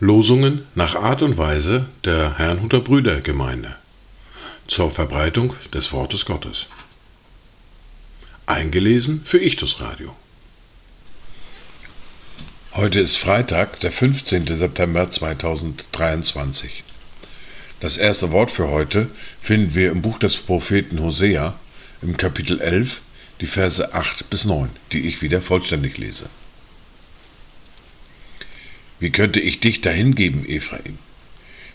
Losungen nach Art und Weise der Herrnhuter Brüdergemeinde zur Verbreitung des Wortes Gottes. Eingelesen für Ichtus Radio. Heute ist Freitag, der 15. September 2023. Das erste Wort für heute finden wir im Buch des Propheten Hosea im Kapitel 11, die Verse 8 bis 9, die ich wieder vollständig lese. Wie könnte ich dich dahingeben, Ephraim?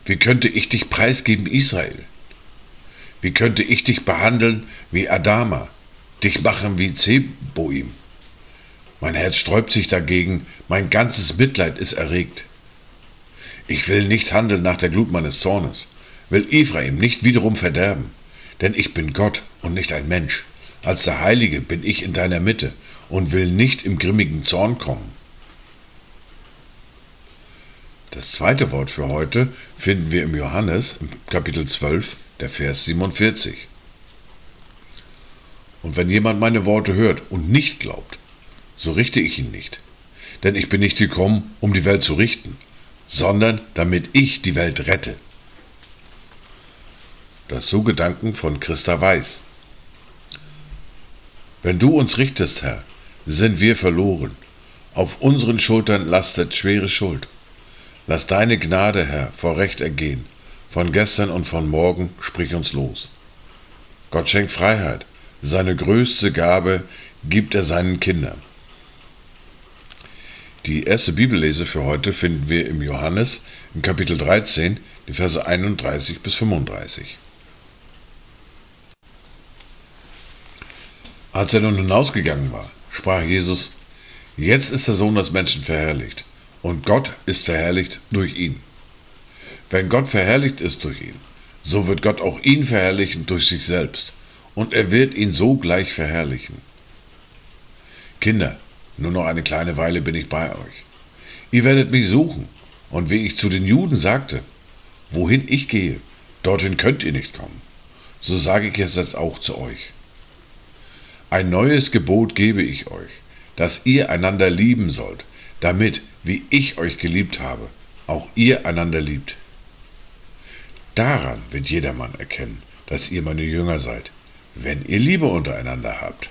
Wie könnte ich dich preisgeben, Israel? Wie könnte ich dich behandeln wie Adama, dich machen wie Zeboim? Mein Herz sträubt sich dagegen, mein ganzes Mitleid ist erregt. Ich will nicht handeln nach der Glut meines Zornes, will Ephraim nicht wiederum verderben, denn ich bin Gott und nicht ein Mensch. Als der Heilige bin ich in deiner Mitte und will nicht im grimmigen Zorn kommen. Das zweite Wort für heute finden wir im Johannes, im Kapitel 12, der Vers 47. Und wenn jemand meine Worte hört und nicht glaubt, so richte ich ihn nicht. Denn ich bin nicht gekommen, um die Welt zu richten, sondern damit ich die Welt rette. Das so Gedanken von Christa Weiß. Wenn du uns richtest, Herr, sind wir verloren. Auf unseren Schultern lastet schwere Schuld. Lass deine Gnade, Herr, vor Recht ergehen. Von gestern und von morgen sprich uns los. Gott schenkt Freiheit. Seine größte Gabe gibt er seinen Kindern. Die erste Bibellese für heute finden wir im Johannes im Kapitel 13, die Verse 31 bis 35. Als er nun hinausgegangen war, sprach Jesus, Jetzt ist der Sohn des Menschen verherrlicht und Gott ist verherrlicht durch ihn. Wenn Gott verherrlicht ist durch ihn, so wird Gott auch ihn verherrlichen durch sich selbst, und er wird ihn so gleich verherrlichen. Kinder, nur noch eine kleine Weile bin ich bei euch. Ihr werdet mich suchen, und wie ich zu den Juden sagte, wohin ich gehe, dorthin könnt ihr nicht kommen. So sage ich es jetzt auch zu euch. Ein neues Gebot gebe ich euch, dass ihr einander lieben sollt, damit, wie ich euch geliebt habe, auch ihr einander liebt. Daran wird jedermann erkennen, dass ihr meine Jünger seid, wenn ihr Liebe untereinander habt.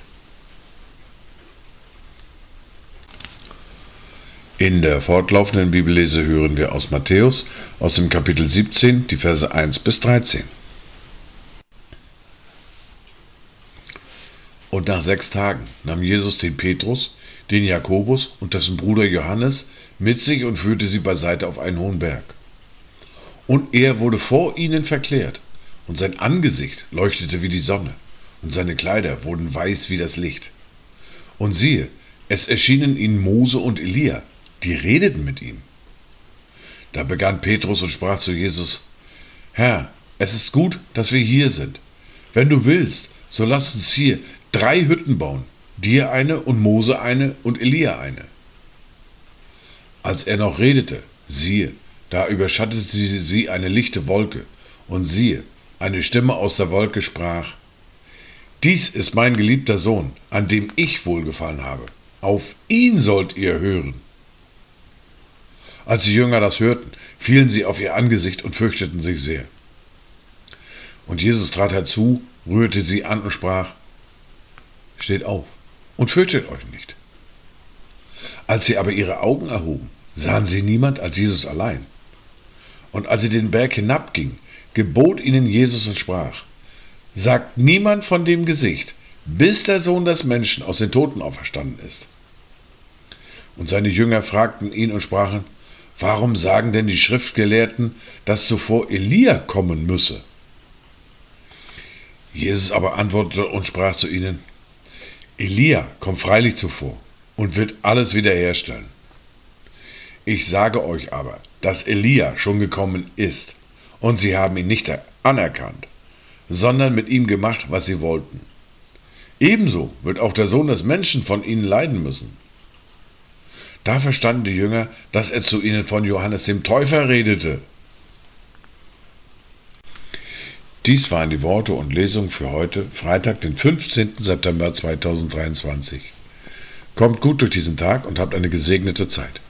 In der fortlaufenden Bibellese hören wir aus Matthäus aus dem Kapitel 17 die Verse 1 bis 13. Und nach sechs Tagen nahm Jesus den Petrus, den Jakobus und dessen Bruder Johannes mit sich und führte sie beiseite auf einen hohen Berg. Und er wurde vor ihnen verklärt, und sein Angesicht leuchtete wie die Sonne, und seine Kleider wurden weiß wie das Licht. Und siehe, es erschienen ihnen Mose und Elia, die redeten mit ihm. Da begann Petrus und sprach zu Jesus, Herr, es ist gut, dass wir hier sind. Wenn du willst, so lass uns hier drei Hütten bauen, dir eine und Mose eine und Elia eine. Als er noch redete, siehe, da überschattete sie eine lichte Wolke, und siehe, eine Stimme aus der Wolke sprach, Dies ist mein geliebter Sohn, an dem ich wohlgefallen habe. Auf ihn sollt ihr hören. Als die Jünger das hörten, fielen sie auf ihr Angesicht und fürchteten sich sehr. Und Jesus trat herzu, rührte sie an und sprach, Steht auf und fürchtet euch nicht. Als sie aber ihre Augen erhoben, sahen sie niemand als Jesus allein. Und als sie den Berg hinabgingen, gebot ihnen Jesus und sprach, Sagt niemand von dem Gesicht, bis der Sohn des Menschen aus den Toten auferstanden ist. Und seine Jünger fragten ihn und sprachen, Warum sagen denn die Schriftgelehrten, dass zuvor Elia kommen müsse? Jesus aber antwortete und sprach zu ihnen, Elia kommt freilich zuvor und wird alles wiederherstellen. Ich sage euch aber, dass Elia schon gekommen ist, und sie haben ihn nicht anerkannt, sondern mit ihm gemacht, was sie wollten. Ebenso wird auch der Sohn des Menschen von ihnen leiden müssen. Da verstanden die Jünger, dass er zu ihnen von Johannes dem Täufer redete. Dies waren die Worte und Lesungen für heute, Freitag, den 15. September 2023. Kommt gut durch diesen Tag und habt eine gesegnete Zeit.